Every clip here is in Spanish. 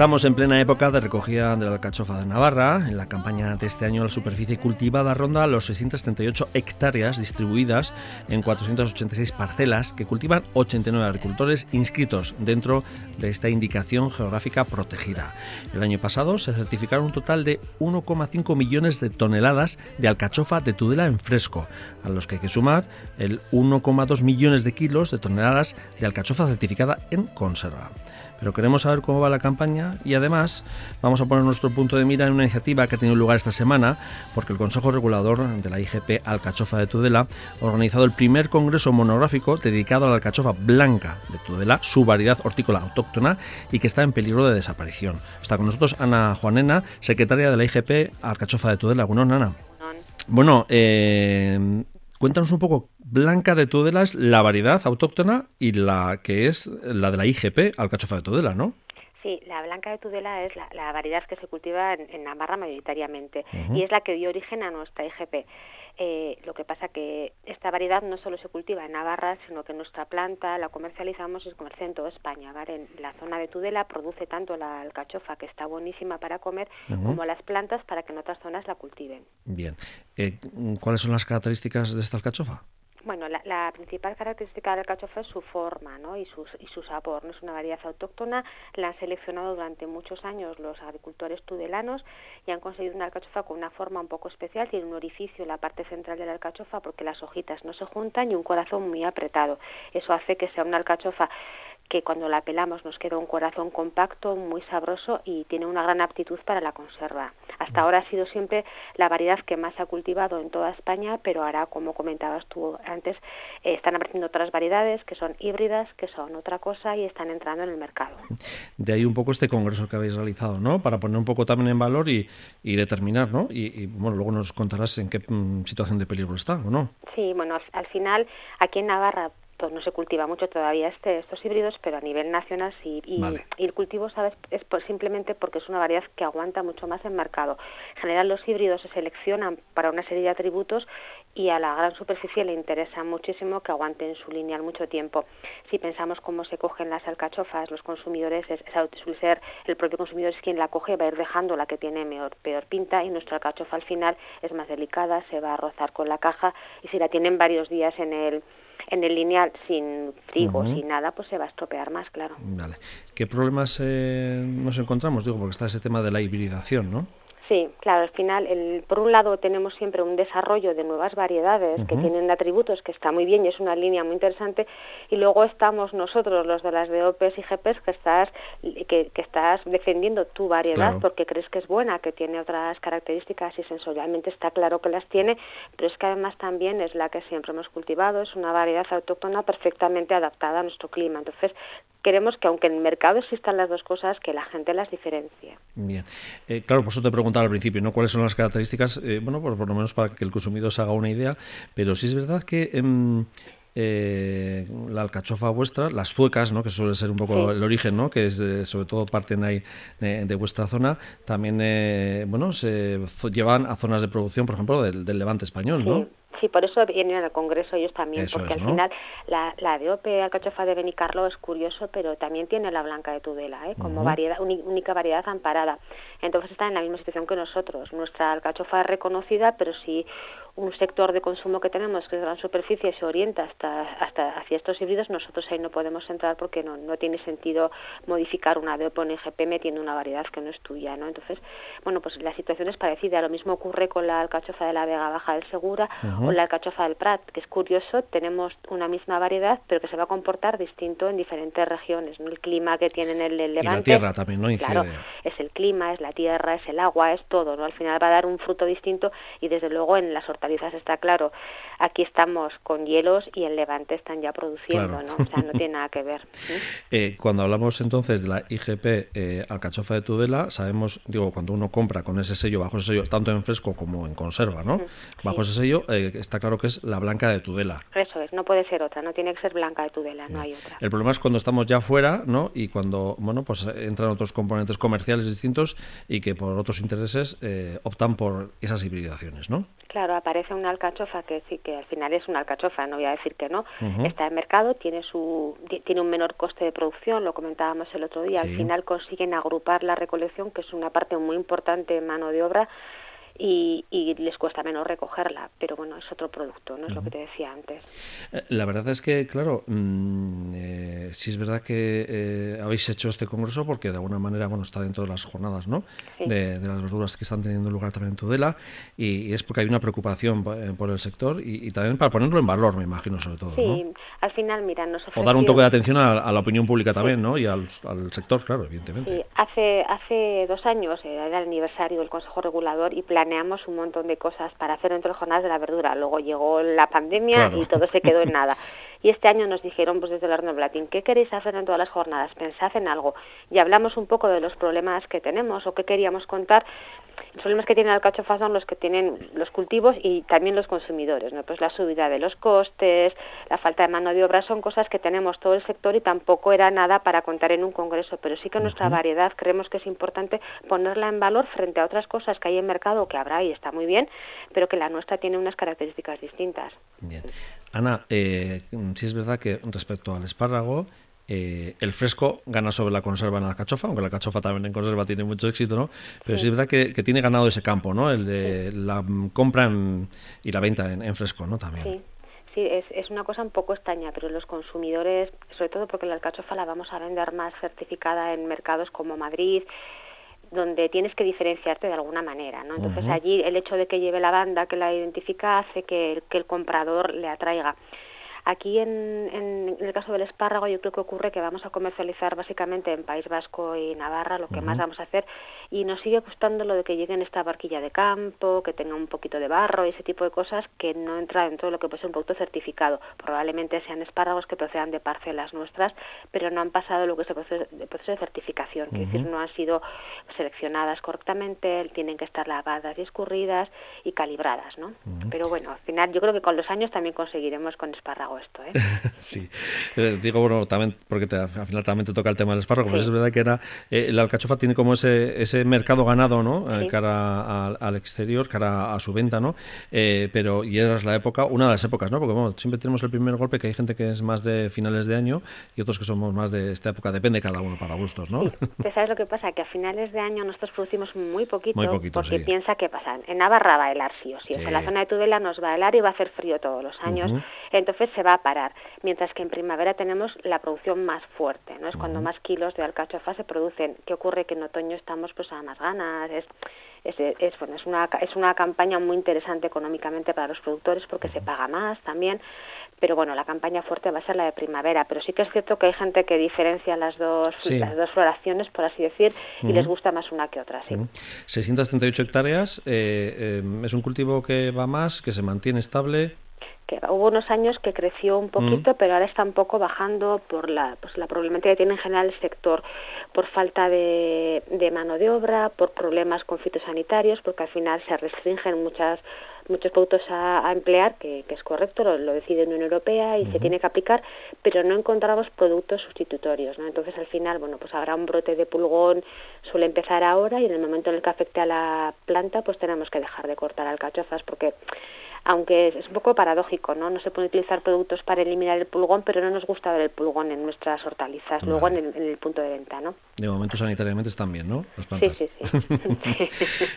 Estamos en plena época de recogida de la alcachofa de Navarra. En la campaña de este año la superficie cultivada ronda los 638 hectáreas distribuidas en 486 parcelas que cultivan 89 agricultores inscritos dentro de esta indicación geográfica protegida. El año pasado se certificaron un total de 1,5 millones de toneladas de alcachofa de Tudela en fresco, a los que hay que sumar el 1,2 millones de kilos de toneladas de alcachofa certificada en conserva pero queremos saber cómo va la campaña y además vamos a poner nuestro punto de mira en una iniciativa que ha tenido lugar esta semana, porque el Consejo Regulador de la IGP Alcachofa de Tudela ha organizado el primer congreso monográfico dedicado a la alcachofa blanca de Tudela, su variedad hortícola autóctona y que está en peligro de desaparición. Está con nosotros Ana Juanena, secretaria de la IGP Alcachofa de Tudela. Bueno, Ana. Bueno, eh, Cuéntanos un poco, Blanca de Tudela la variedad autóctona y la que es la de la IGP, alcachofa de Tudela, ¿no? Sí, la blanca de Tudela es la, variedad que se cultiva en, Navarra mayoritariamente y es la que dio origen a nuestra IGP. Eh, lo que pasa que esta variedad no solo se cultiva en Navarra, sino que nuestra planta la comercializamos y se comercia en toda España. En la zona de Tudela produce tanto la alcachofa, que está buenísima para comer, como las plantas para que en otras zonas la cultiven. Bien. Eh, ¿Cuáles son las características de esta alcachofa? Bueno, la, principal característica del alcachofa es su forma ¿no? y, su, y su sabor. ¿no? Es una variedad autóctona, la han seleccionado durante muchos años los agricultores tudelanos y han conseguido una alcachofa con una forma un poco especial. Tiene un orificio en la parte central de la alcachofa porque las hojitas no se juntan y un corazón muy apretado. Eso hace que sea una alcachofa que cuando la pelamos nos queda un corazón compacto, muy sabroso y tiene una gran aptitud para la conserva. Hasta ahora ha sido siempre la variedad que más ha cultivado en toda España, pero ahora, como comentabas tú antes, eh, están apareciendo otras variedades que son híbridas, que son otra cosa y están entrando en el mercado. De ahí un poco este congreso que habéis realizado, ¿no? Para poner un poco también en valor y, determinar, ¿no? Y, bueno, luego nos contarás en qué mm, situación de peligro está, ¿o no? Sí, bueno, al final aquí en Navarra pues no se cultiva mucho todavía este, estos híbridos, pero a nivel nacional sí. Y, el cultivo, ¿sabes? Es simplemente porque es una variedad que aguanta mucho más en mercado. En general, los híbridos se seleccionan para una serie de atributos y a la gran superficie le interesa muchísimo que aguanten su lineal mucho tiempo. Si pensamos cómo se cogen las alcachofas, los consumidores, es, suele ser el propio consumidor es quien la coge, va a ir dejando la que tiene peor, peor pinta y nuestra alcachofa al final es más delicada, se va a rozar con la caja y si la tienen varios días en el en el lineal sin trigo, sin nada, pues se va a estropear más, claro. Vale. ¿Qué problemas eh, nos encontramos? Digo, porque está ese tema de la hibridación, ¿no? Sí, claro, al final, el, por un lado tenemos siempre un desarrollo de nuevas variedades que tienen atributos que está muy bien y es una línea muy interesante y luego estamos nosotros, los de las DOPs y GPs, que estás, que, estás defendiendo tu variedad porque crees que es buena, que tiene otras características y sensorialmente está claro que las tiene, pero es que además también es la que siempre hemos cultivado, es una variedad autóctona perfectamente adaptada a nuestro clima. Entonces, queremos que aunque en el mercado existan las dos cosas, que la gente las diferencie. Bien. Eh, claro, por eso te preguntaba al principio, ¿no? ¿Cuáles son las características? Eh, bueno, por, lo menos para que el consumidor se haga una idea, pero sí es verdad que... Em, eh, la alcachofa vuestra, las zuecas, ¿no? que suele ser un poco el origen, ¿no? que es sobre todo parten ahí de, vuestra zona, también bueno se llevan a zonas de producción, por ejemplo, del, Levante español, ¿no? Sí, por eso vienen al Congreso ellos también, porque al final la, la de OPE Alcachofa de Benicarlo es curioso, pero también tiene la blanca de Tudela, ¿eh? como variedad, única variedad amparada. Entonces están en la misma situación que nosotros. Nuestra alcachofa es reconocida, pero si un sector de consumo que tenemos que es gran superficie se orienta hasta, hasta hacia estos híbridos, nosotros ahí no podemos entrar porque no, no tiene sentido modificar una DOP o un IGP metiendo una variedad que no es tuya, ¿no? Entonces, bueno, pues la situación es parecida. Lo mismo ocurre con la alcachofa de la Vega Baja del Segura o la alcachofa del Prat, que es curioso, tenemos una misma variedad, pero que se va a comportar distinto en diferentes regiones, ¿no? El clima que tienen el, el Levante. Y la tierra también, ¿no? Claro, es el clima, es la tierra, es el agua, es todo, ¿no? Al final va a dar un fruto distinto y desde luego en las hortalizas está claro. Aquí estamos con hielos y en Levante están ya produciendo, ¿no? O sea, no tiene nada que ver. Eh, cuando hablamos entonces de la IGP eh, Alcachofa de Tudela, sabemos, digo, cuando uno compra con ese sello, bajo ese sello, tanto en fresco como en conserva, ¿no? Bajo ese sello, eh, está claro que es la blanca de Tudela. Eso es, no puede ser otra, no tiene que ser blanca de Tudela, no, hay otra. El problema es cuando estamos ya fuera, ¿no? Y cuando, bueno, pues entran otros componentes comerciales distintos y que por otros intereses eh, optan por esas hibridaciones, ¿no? Claro, aparece una alcachofa que sí que al final es una alcachofa, no voy a decir que no. Está en mercado, tiene su tiene un menor coste de producción, lo comentábamos el otro día. Al final consiguen agrupar la recolección, que es una parte muy importante en mano de obra y, les cuesta menos recogerla, pero bueno, es otro producto, no es lo que te decía antes. Eh, la verdad es que, claro, mm, eh, sí es verdad que eh, habéis hecho este congreso porque de alguna manera, bueno, está dentro de las jornadas, ¿no? De, las verduras que están teniendo lugar también en Tudela y, es porque hay una preocupación por el sector y, también para ponerlo en valor, me imagino, sobre todo. Sí, al final, mira, nos O dar un toque de atención a, la opinión pública también, ¿no? Y al, sector, claro, evidentemente. Sí, hace, hace dos años era el aniversario del Consejo Regulador y planeamos un montón de cosas para hacer dentro de jornadas de la verdura. Luego llegó la pandemia y todo se quedó en nada. Y este año nos dijeron, pues desde el Horno Blatín, ¿qué queréis hacer en todas las jornadas? Pensad en algo. Y hablamos un poco de los problemas que tenemos o qué queríamos contar. Los problemas que tiene el alcachofa son los que tienen los cultivos y también los consumidores, ¿no? Pues la subida de los costes, la falta de mano de obra, son cosas que tenemos todo el sector y tampoco era nada para contar en un congreso, pero sí que nuestra variedad creemos que es importante ponerla en valor frente a otras cosas que hay en mercado que habrá y está muy bien, pero que la nuestra tiene unas características distintas. Bien. Ana, eh, sí es verdad que respecto al espárrago, eh, el fresco gana sobre la conserva en la cachofa, aunque la cachofa también en conserva tiene mucho éxito, ¿no? Pero sí, es verdad que, tiene ganado ese campo, ¿no? El de la compra y la venta en, fresco, ¿no? También. Sí. Sí, es, es una cosa un poco extraña, pero los consumidores, sobre todo porque la alcachofa la vamos a vender más certificada en mercados como Madrid, donde tienes que diferenciarte de alguna manera, ¿no? Entonces allí el hecho de que lleve la banda que la identifica hace que que el comprador le atraiga. Aquí en, en, el caso del espárrago yo creo que ocurre que vamos a comercializar básicamente en País Vasco y Navarra, lo que más vamos a hacer, y nos sigue gustando lo de que llegue en esta barquilla de campo, que tenga un poquito de barro y ese tipo de cosas que no entra dentro de lo que puede ser un producto certificado. Probablemente sean espárragos que procedan de parcelas nuestras, pero no han pasado lo que es el proceso, de certificación, es decir, no han sido seleccionadas correctamente, tienen que estar lavadas y escurridas y calibradas, ¿no? Pero bueno, al final yo creo que con los años también conseguiremos con espárragos esto, ¿eh? sí, eh, digo, bueno, también porque al final también te toca el tema del espárrago, pero es verdad que era, eh, la alcachofa tiene como ese, ese mercado ganado, ¿no? cara al, exterior, cara a su venta, ¿no? pero, y era la época, una de las épocas, ¿no? Porque bueno, siempre tenemos el primer golpe que hay gente que es más de finales de año y otros que somos más de esta época, depende cada uno para gustos, ¿no? ¿Sabes lo que pasa? Que a finales de año nosotros producimos muy poquito, porque piensa que pasa, en Navarra va a helar sí o sí, en la zona de Tudela nos va a helar y va a hacer frío todos los años, entonces se va a parar, mientras que en primavera tenemos la producción más fuerte, ¿no? Es cuando más kilos de alcachofa se producen. ¿Qué ocurre? Que en otoño estamos pues a más ganas, es, es, es, bueno, es, una, es una campaña muy interesante económicamente para los productores porque se paga más también, pero bueno, la campaña fuerte va a ser la de primavera, pero sí que es cierto que hay gente que diferencia las dos, las dos floraciones, por así decir, y les gusta más una que otra, sí. 638 hectáreas, eh, eh, es un cultivo que va más, que se mantiene estable hubo unos años que creció un poquito, mm. pero ahora está un poco bajando por la, pues, la problemática que tiene en general el sector, por falta de, de mano de obra, por problemas con fitosanitarios, porque al final se restringen muchas muchos productos a, emplear, que, es correcto, lo, decide la Unión Europea y se tiene que aplicar, pero no encontramos productos sustitutorios, ¿no? Entonces al final, bueno, pues habrá un brote de pulgón, suele empezar ahora y en el momento en el que afecte a la planta, pues tenemos que dejar de cortar alcachofas porque aunque es un poco paradójico, ¿no? No se pueden utilizar productos para eliminar el pulgón, pero no nos gusta ver el pulgón en nuestras hortalizas, luego en el, punto de venta, ¿no? De momento sanitariamente están bien, ¿no? Sí, sí, sí.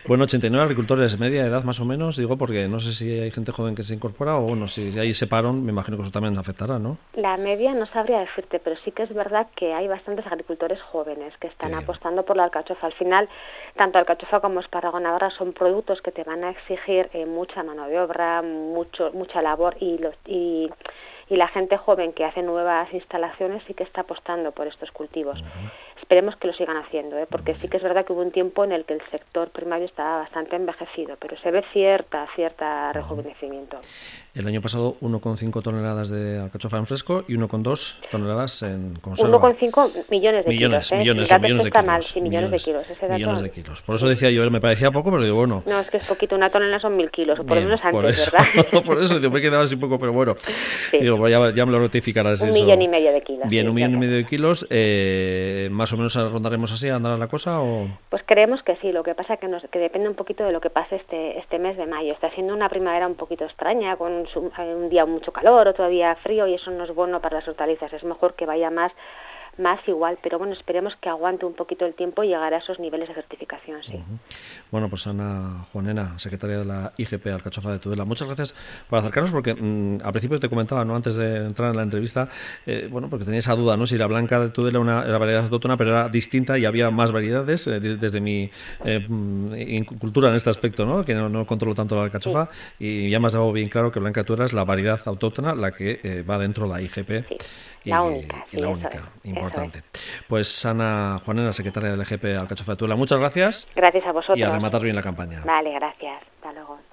bueno, 89 agricultores, media edad más o menos, digo, porque no sé si hay gente joven que se incorpora o, bueno, si hay ese parón, me imagino que eso también afectará, ¿no? La media no sabría decirte, pero sí que es verdad que hay bastantes agricultores jóvenes que están apostando por la alcachofa. Al final, tanto alcachofa como espárrago navarra son productos que te van a exigir eh, mucha mano de obra, mucho, mucha labor y, los, y, y la gente joven que hace nuevas instalaciones sí que está apostando por estos cultivos. Esperemos que lo sigan haciendo, ¿eh? porque sí que es verdad que hubo un tiempo en el que el sector primario estaba bastante envejecido, pero se ve cierta, cierta rejuvenecimiento. El año pasado 1,5 toneladas de alcachofa en fresco y 1,2 toneladas en conserva. 1,5 millones de millones, kilos. ¿eh? Millones, millones de kilos. Mal, sí, millones, de kilos. Ese dato... Millones de kilos. Por eso decía yo, me parecía poco, pero digo, bueno. No, es que es poquito, una tonelada son mil kilos, o por lo menos antes, ¿verdad? por eso me quedaba así poco, pero bueno. Digo, pues ya, ya, me lo notificarás. Un millón y medio de kilos. Bien, un millón y medio de kilos. Eh, ¿Más o menos rondaremos así, andará la cosa? O... Pues creemos que sí, lo que pasa que, nos, que depende un poquito de lo que pase este, este mes de mayo. Está siendo una primavera un poquito extraña, con un día mucho calor, otro día frío, y eso no es bueno para las hortalizas. Es mejor que vaya más más igual, pero bueno, esperemos que aguante un poquito el tiempo y llegar a esos niveles de certificación, sí. Bueno, pues Ana Juanena, secretaria de la IGP Alcachofa de Tudela, muchas gracias por acercarnos porque mm, al principio te comentaba, ¿no? antes de entrar en la entrevista, eh, bueno, porque tenía esa duda, ¿no? Si la blanca de Tudela una, era variedad autóctona, pero era distinta y había más variedades eh, desde mi eh, mm, cultura en este aspecto, ¿no? Que no, controlo tanto la alcachofa y ya me has dado bien claro que blanca de Tudela es la variedad autóctona, la que va dentro de la IGP. La única. Y la única, importante. Pues Ana Juanera, secretaria del EGP Alcachofa de Tula, muchas gracias. Gracias a vosotros. Y a rematar bien la campaña. Vale, gracias. Hasta luego.